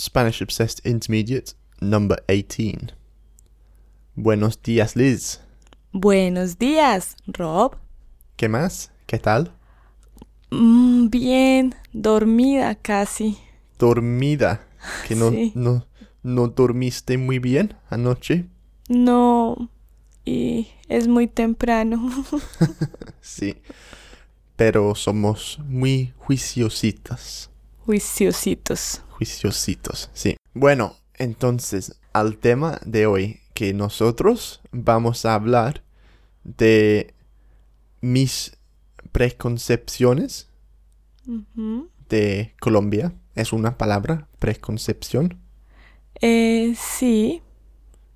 Spanish Obsessed Intermediate number 18. Buenos días, Liz. Buenos días, Rob. ¿Qué más? ¿Qué tal? Mm, bien, dormida casi. Dormida. ¿Que no, Sí. no, no dormiste muy bien anoche? No, y es muy temprano. Sí. Pero somos muy juiciositas. Juiciositos. Juiciositos, sí. Bueno, entonces, al tema de hoy, que nosotros vamos a hablar de mis preconcepciones de Colombia. ¿Es una palabra? Preconcepción. Eh, sí,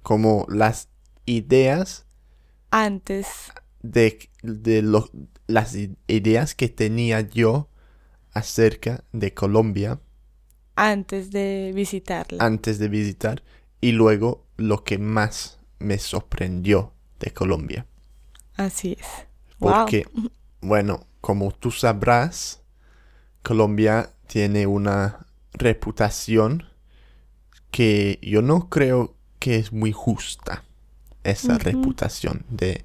Como las ideas antes. de, de lo- las ideas que tenía yo acerca de Colombia Antes de visitarla. antes de visitar y luego lo que más me sorprendió de Colombia. Así es. Wow. Porque, bueno, como tú sabrás, Colombia tiene una reputación que yo no creo que es muy justa. Esa reputación de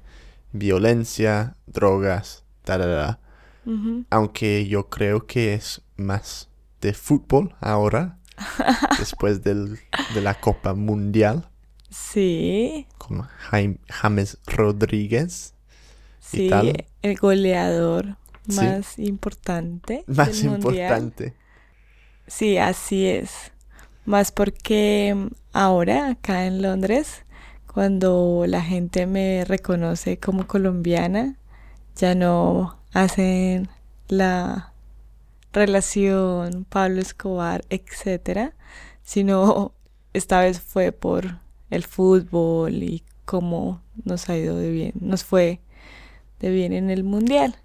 violencia, drogas, tarara. Ujú. Aunque yo creo que es más de fútbol ahora, después del- de la Copa Mundial Sí, con Jaime- James Rodríguez. ¿Y sí, tal? el goleador Sí. más importante. Más del mundial. importante. Sí, así es. Más porque mm, ahora acá en Londres, cuando la gente me reconoce como colombiana, ya no hacen la relación Pablo Escobar, etcétera, sino esta vez fue por el fútbol y cómo nos ha ido de bien, nos fue de bien en el mundial.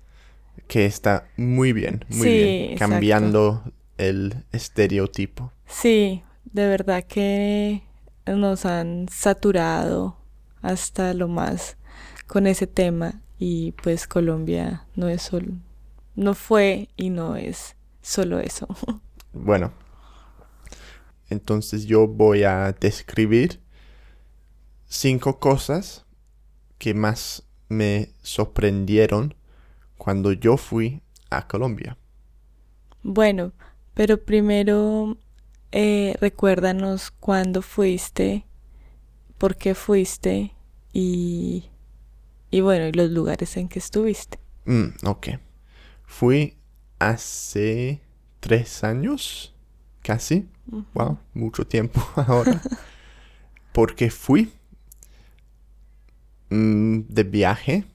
Que está muy bien, muy Sí, bien. exacto. Cambiando el estereotipo. Sí, de verdad que nos han saturado hasta lo más con ese tema y pues Colombia no es solo, no fue y no es solo eso. Bueno. Entonces yo voy a describir cinco cosas que más me sorprendieron cuando yo fui a Colombia. Bueno, pero primero eh, recuérdanos cuándo fuiste, por qué fuiste y, y bueno, y los lugares en que estuviste. Mm, ok. Fui hace tres años, casi. Wow, mucho tiempo ahora. Porque fui mm, de viaje.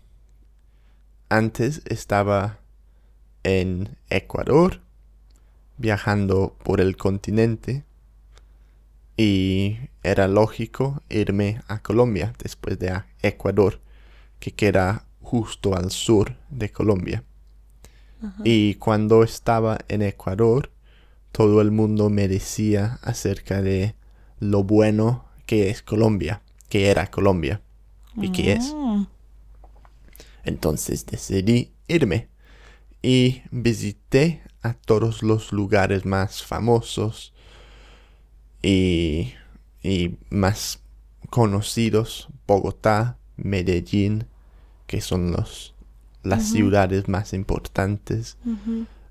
Antes estaba en Ecuador, viajando por el continente. Y era lógico irme a Colombia después de a Ecuador, que queda justo al sur de Colombia. Ajá. Y cuando estaba en Ecuador, todo el mundo me decía acerca de lo bueno que es Colombia, que era Colombia y que es. Mm, Entonces decidí irme y visité a todos los lugares más famosos y, y más conocidos, Bogotá, Medellín, que son los, las ciudades más importantes.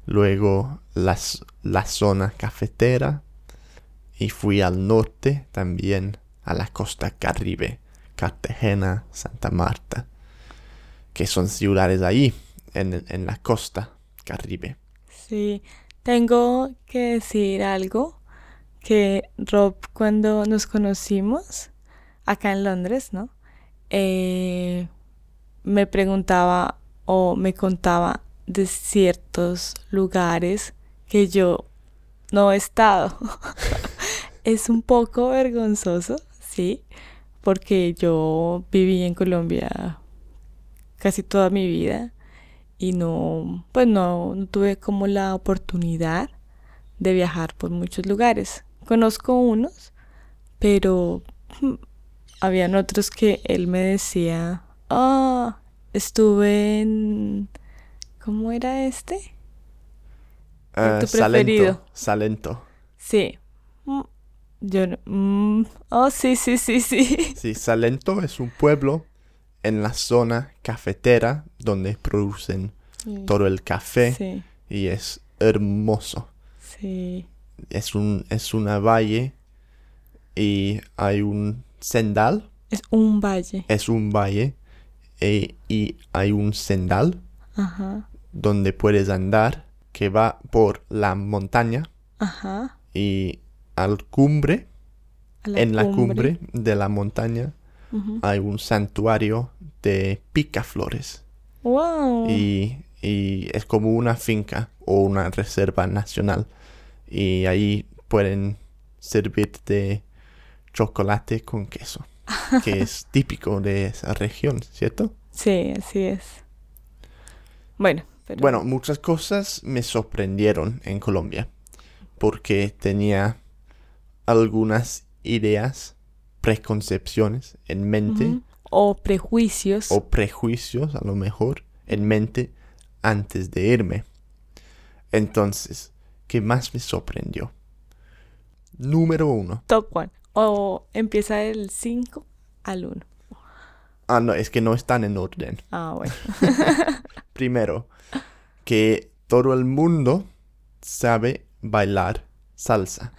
Luego las, la zona cafetera. Y fui al norte también, a la costa caribe, Cartagena, Santa Marta, que son ciudades ahí, en, en la costa caribe. Sí, tengo que decir algo que Rob cuando nos conocimos acá en Londres, ¿no? Eh, me preguntaba o me contaba de ciertos lugares que yo no he estado. es un poco vergonzoso, sí, porque yo viví en Colombia casi toda mi vida y no, pues no, tuve como la oportunidad de viajar por muchos lugares. Conozco unos, pero hmm, habían otros que él me decía, ah, estuve en, ¿cómo era este? Ah, tu Salento, preferido? Salento. Sí, mm, Yo no... mm, oh, sí, sí, sí, sí. Sí, Salento es un pueblo en la zona cafetera donde producen todo el café Sí, y es hermoso. sí. Es un es una valle y hay un sendal, Es un valle. es un valle e- y hay un sendal Ajá, donde puedes andar que va por la montaña ajá. y al cumbre, la en la cumbre. de la montaña hay un santuario de picaflores. Wow. y, y es como una finca o una reserva nacional. Y ahí pueden servirte chocolate con queso que es típico de esa región, ¿cierto? Sí, así es. Bueno, pero... Bueno, muchas cosas me sorprendieron en Colombia porque tenía algunas ideas, preconcepciones en mente. O prejuicios. o prejuicios a lo mejor en mente antes de irme. Entonces, ¿qué más me sorprendió? Número uno. Top one. O empieza del 5 al 1. Ah, no, es que no están en orden. Ah, bueno. Primero, que todo el mundo sabe bailar salsa.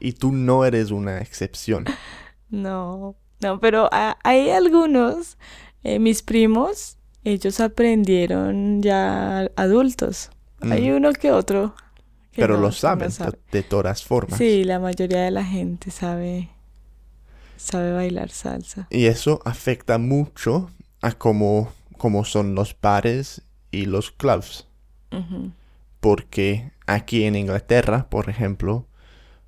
Y tú no eres una excepción. No, no, pero ha- hay algunos, eh, mis primos, ellos aprendieron ya adultos. Hay Mm, uno que otro. Pero no- lo no saben sabe. de, todas formas. Sí, la mayoría de la gente sabe, sabe bailar salsa. Y eso afecta mucho a cómo, cómo son los bares y los clubs. Porque aquí en Inglaterra, por ejemplo,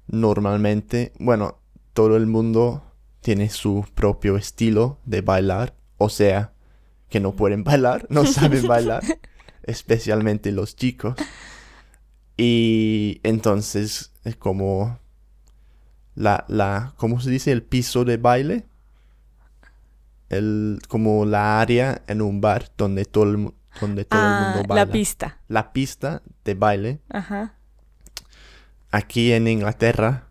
normalmente, bueno, todo el mundo tiene su propio estilo de bailar. O sea, que no pueden bailar, no saben bailar, especialmente los chicos. Y entonces es como la, la, ¿cómo se dice? El piso de baile. El, como la área en un bar donde todo el, donde todo el Ah, mundo baila la pista. la pista de baile Ajá. aquí en Inglaterra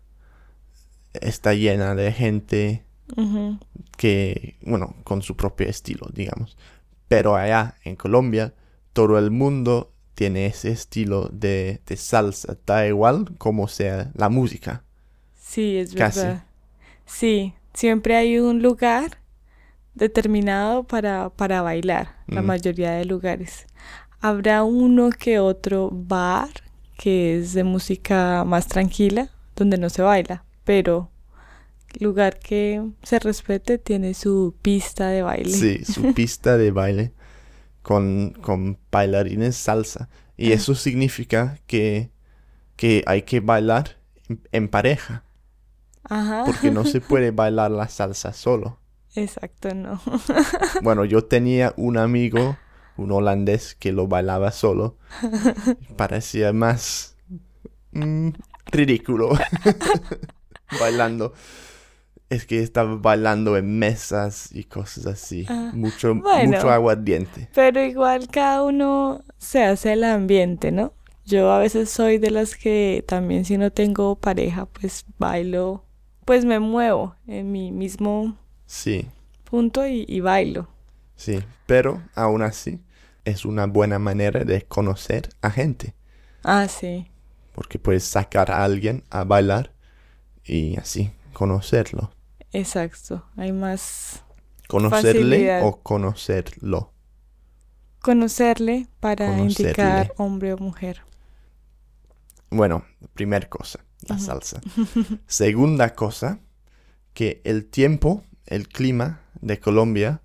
está llena de gente que, bueno, con su propio estilo, digamos. Pero allá en Colombia, todo el mundo tiene ese estilo de, de salsa, da igual como sea la música. Sí, es Casi. verdad. Sí, siempre hay un lugar determinado para, para bailar, la Mm. mayoría de lugares. Habrá uno que otro bar que es de música más tranquila, donde no se baila, pero lugar que se respete tiene su pista de baile. Sí, su pista de baile con, con bailarines salsa. Y eso significa que, que hay que bailar en- en pareja. Ajá. porque no se puede bailar la salsa solo. Exacto, no. Bueno, yo tenía un amigo, un holandés, que lo bailaba solo. Parecía más mm, ridículo bailando. Es que estaba bailando en mesas y cosas así. Ah, mucho, bueno. mucho aguardiente. Pero igual cada uno se hace el ambiente, ¿no? Yo a veces soy de las que también si no tengo pareja, pues bailo, pues me muevo en mi mismo Sí, punto y, y bailo. sí. Pero aún así es una buena manera de conocer a gente. Ah, sí, Porque puedes sacar a alguien a bailar y así conocerlo. Exacto. Hay más Conocerle Facilidad. o conocerlo. conocerle para Conocerle. indicar hombre o mujer. Bueno, primer cosa, la salsa. Segunda cosa, que el tiempo, el clima de Colombia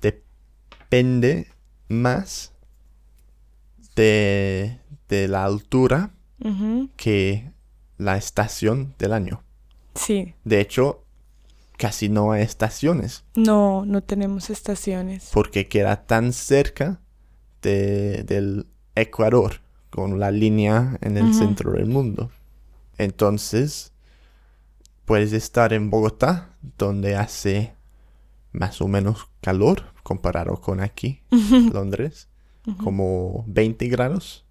depende más de, de la altura que la estación del año. Sí, De hecho, casi no hay estaciones no, no tenemos estaciones. porque queda tan cerca de- del Ecuador, con la línea en el centro del mundo. Entonces, puedes estar en Bogotá, donde hace más o menos calor comparado con aquí, Londres, como 20 grados.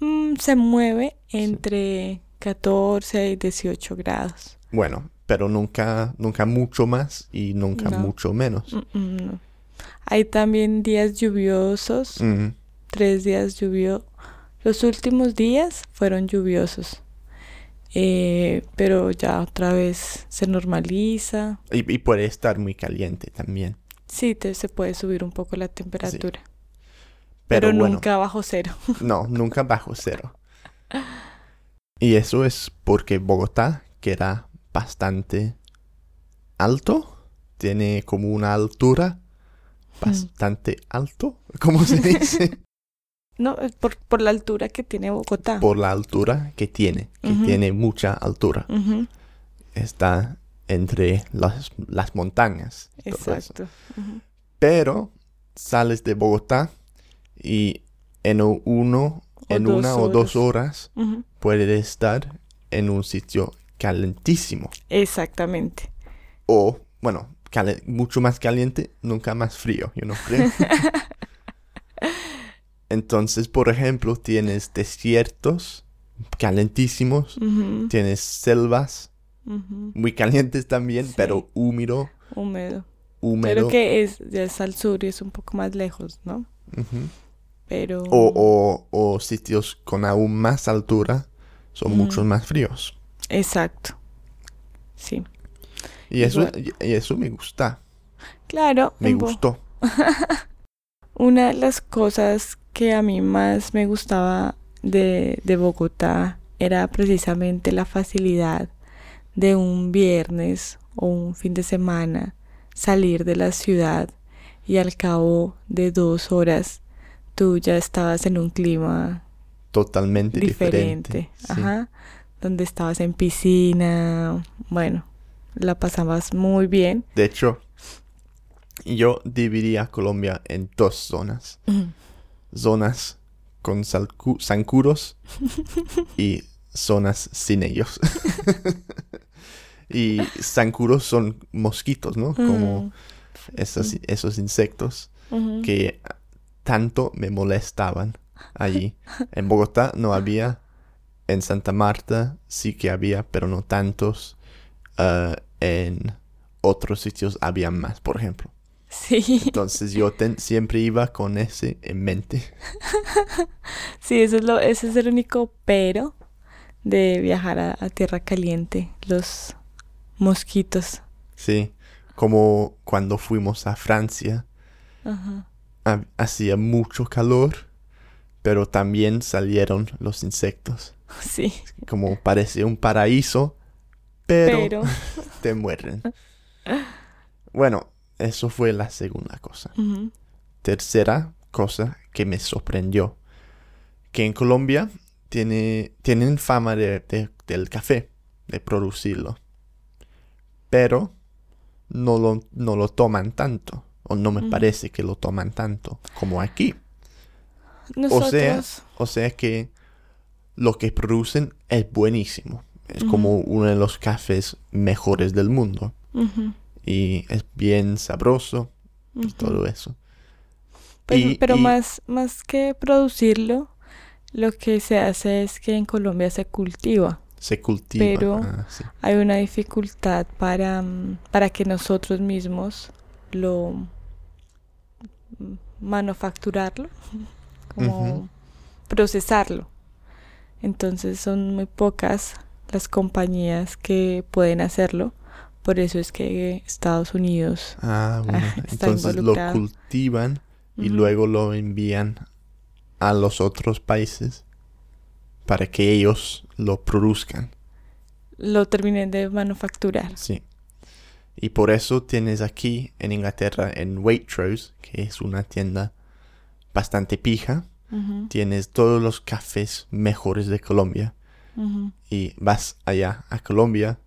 Mm, se mueve entre 14 y 18 grados. Bueno, pero nunca, nunca mucho más y nunca No. mucho menos. Mm, mm, no. Hay también días lluviosos, Mm, tres días lluviosos. Los últimos días fueron lluviosos, Eh, pero ya otra vez se normaliza. Y, y puede estar muy caliente también. Sí, te- se puede subir un poco la temperatura, Pero, pero, bueno, nunca bajo cero. no, nunca bajo cero. Y eso es porque Bogotá queda bastante alto. Tiene como una altura bastante alto. ¿Cómo se dice? No, es por, por la altura que tiene Bogotá. Por la altura que tiene. Que tiene mucha altura. Está entre las, las montañas. exacto. Pero sales de Bogotá y en uno, O en una o dos horas puedes estar en un sitio calentísimo. Exactamente. O, bueno, mucho más caliente, nunca más frío, yo no creo. Entonces, por ejemplo, tienes desiertos calentísimos, tienes selvas muy calientes también, Sí. pero húmedo, Húmedo. húmedo. Pero que es, es al sur y es un poco más lejos, ¿no? Pero... o, o, o sitios con aún más altura son Ujú. mucho más fríos. Exacto. Sí. Y eso, y eso me gusta, Claro. me gustó. Una de las cosas que a mí más me gustaba de, de Bogotá era precisamente la facilidad de un viernes o un fin de semana salir de la ciudad y al cabo de dos horas tú ya estabas en un clima Totalmente diferente. diferente, sí. ajá, donde estabas en piscina, bueno, la pasabas muy bien. De hecho, yo dividiría Colombia en dos zonas. Zonas con zancudos y zonas sin ellos. y zancudos son mosquitos, ¿no? Como esos, esos insectos que tanto me molestaban allí. En Bogotá no había, en Santa Marta sí que había, pero no tantos. Ah, en otros sitios había más, por ejemplo. Sí, Entonces yo ten- siempre iba con ese en mente. sí, eso es lo, ese es el único pero de viajar a, a tierra caliente, los mosquitos. Sí, como cuando fuimos a Francia, Ajá. ha- hacía mucho calor, pero también salieron los insectos. Sí, Como parece un paraíso, pero, pero, te mueren. Bueno, eso fue la segunda cosa. Tercera cosa que me sorprendió, que en Colombia tiene, tienen fama de, de- del café, de producirlo, pero no lo, no lo toman tanto, o no me parece que lo toman tanto como aquí. Nosotros, sea, O sea que lo que producen es buenísimo. Es como uno de los cafés mejores del mundo. Y es bien sabroso y todo eso. Pues, Y- pero y- más, más que producirlo, lo que se hace es que en Colombia se cultiva. Se cultiva. Pero- ah, sí. Hay una dificultad para, mm, para que nosotros mismos lo mm, manufacturarlo, como procesarlo. Entonces son muy pocas las compañías que pueden hacerlo. Por eso es que Estados Unidos Ah, bueno. está Entonces lo cultivan y luego lo envían a los otros países para que ellos lo produzcan. lo terminen de manufacturar. Sí. Y por eso tienes aquí en Inglaterra, en Waitrose, que es una tienda bastante pija, tienes todos los cafés mejores de Colombia. Y vas allá a Colombia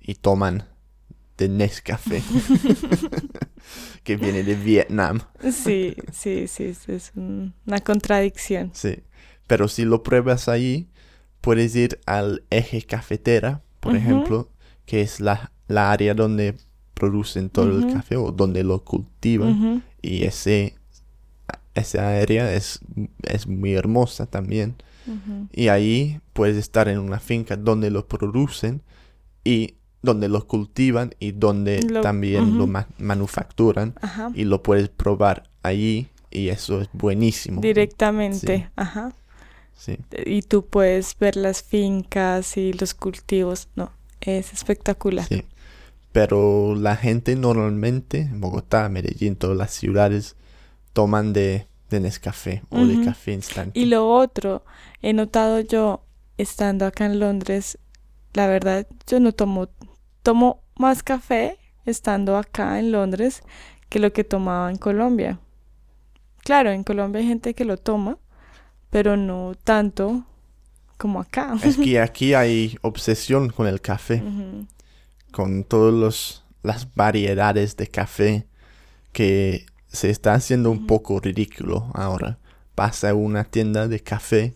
y toman de Nescafé, que viene de Vietnam. Sí, sí, sí, es- es un- una contradicción. Sí. Pero si lo pruebas ahí, puedes ir al eje cafetera, por ejemplo, que es la, la área donde producen todo el café o donde lo cultivan. Y ese, esa área es, es muy hermosa también. Y ahí puedes estar en una finca donde lo producen y donde lo cultivan y donde Lo- también lo ma- manufacturan Ajá. y lo puedes probar allí y eso es buenísimo. Directamente, Sí. ajá. Sí, Y tú puedes ver las fincas y los cultivos. No, es espectacular. sí. Pero la gente normalmente, en Bogotá, Medellín, todas las ciudades, toman de, de Nescafé o de café instante. Y lo otro, he notado yo, estando acá en Londres, la verdad, yo no tomo, tomo más café estando acá en Londres que lo que tomaba en Colombia. Claro, en Colombia hay gente que lo toma, pero no tanto como acá. Es que aquí hay obsesión con el café. Con todas las variedades de café que se está haciendo un poco ridículo ahora. Vas a una tienda de café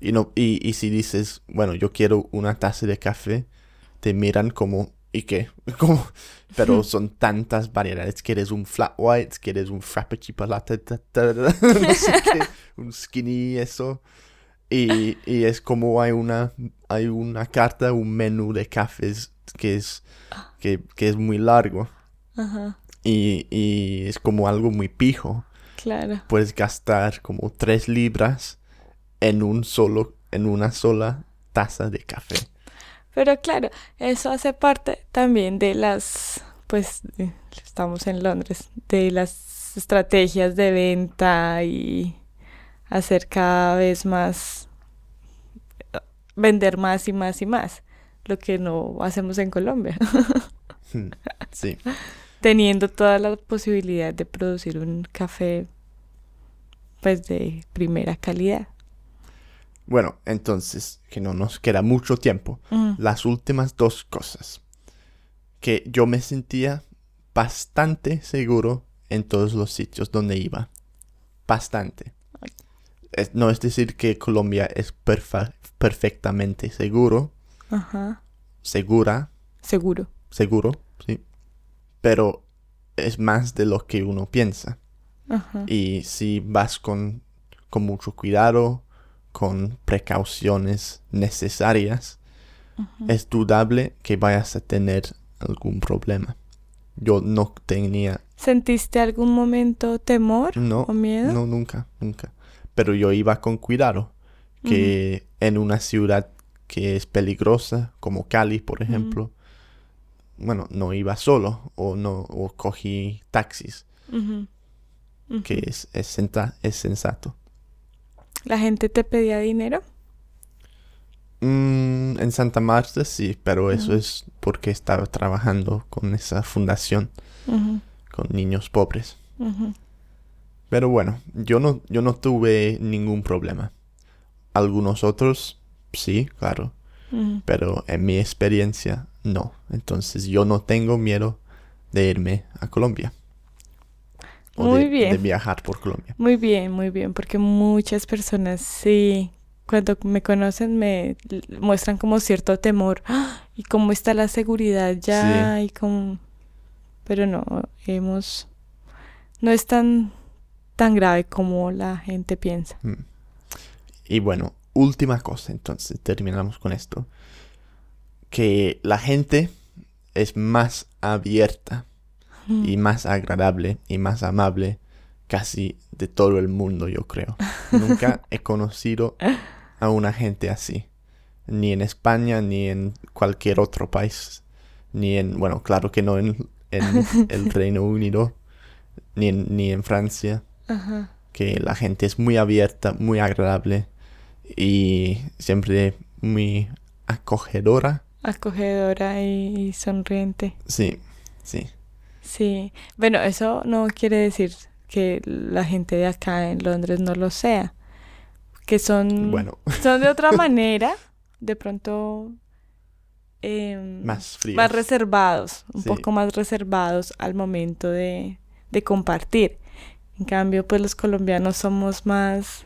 y, no, y, y si dices, bueno, yo quiero una taza de café, te miran como, ¿y qué? Como, pero son tantas variedades. Quieres un flat white, quieres un frappuccino latte, no sé qué, un skinny, eso. Y, y es como hay una, hay una carta, un menú de cafés que es, que, que es muy largo. Ajá, Y, y es como algo muy pijo. claro. Puedes gastar como tres libras en un solo, en una sola taza de café. Pero claro, eso hace parte también de las, pues, estamos en Londres, de las estrategias de venta y hacer cada vez más, vender más y más y más, lo que no hacemos en Colombia, Sí, teniendo toda la posibilidad de producir un café, pues, de primera calidad. bueno, entonces, que no nos queda mucho tiempo. Mm, Las últimas dos cosas. Que yo me sentía bastante seguro en todos los sitios donde iba. Bastante. Es- no es decir que Colombia es perfectamente seguro, Ajá, segura, seguro. seguro, sí. Pero es más de lo que uno piensa. Ajá. Y si vas con, con mucho cuidado, con precauciones necesarias, es dudable que vayas a tener algún problema. Yo no tenía, ¿Sentiste algún momento temor no, o miedo? no, nunca, nunca. Pero yo iba con cuidado, que en una ciudad que es peligrosa, como Cali, por ejemplo, bueno, no iba solo o no, o cogí taxis, que es, es, senta- es sensato. ¿La gente te pedía dinero? Mm, en Santa Marta sí, pero eso es porque estaba trabajando con esa fundación con niños pobres. Pero bueno, yo no, yo no tuve ningún problema. Algunos otros, sí, claro. Pero en mi experiencia, no. Entonces yo no tengo miedo de irme a Colombia. O Muy de, bien. de viajar por Colombia. Muy bien, muy bien, porque muchas personas sí, cuando me conocen me muestran como cierto temor. ¡Ah! ¿Y cómo está la seguridad ya? Y cómo... Pero no, hemos... No es tan, tan grave como la gente piensa. Mm. Y bueno, última cosa, entonces terminamos con esto. Que la gente es más abierta y más agradable y más amable casi de todo el mundo, yo creo. Nunca he conocido a una gente así. Ni en España, ni en cualquier otro país. Ni en, bueno, claro que no en, en el Reino Unido, ni en, ni en Francia. Ajá. Que la gente es muy abierta, muy agradable y siempre muy acogedora. Acogedora y, sonriente. Sí, sí. Sí, bueno, eso no quiere decir que la gente de acá en Londres no lo sea, que son, Bueno, son de otra manera, de pronto em, más frío. más reservados, un Sí. poco más reservados al momento de, de compartir. En cambio, pues los colombianos somos más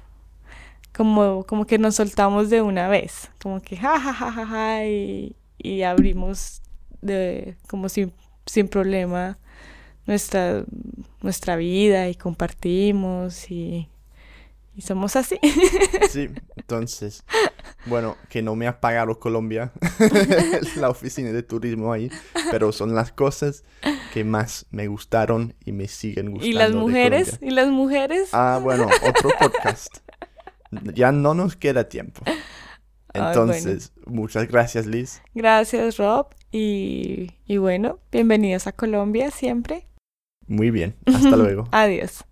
como, como que nos soltamos de una vez, como que ja, ja, ja, ja, ja, y, y abrimos de, como sin, sin problema nuestra, nuestra vida y compartimos y, y somos así. Sí, entonces, bueno, que no me ha pagado Colombia, la oficina de turismo ahí, pero son las cosas que más me gustaron y me siguen gustando. ¿Y las mujeres? ¿Y las mujeres? Ah, bueno, otro podcast. Ya no nos queda tiempo. Ay, Entonces, muchas gracias, Liz. Gracias, Rob. Y, y bueno, bienvenidos a Colombia siempre. Muy bien, hasta luego. Adiós.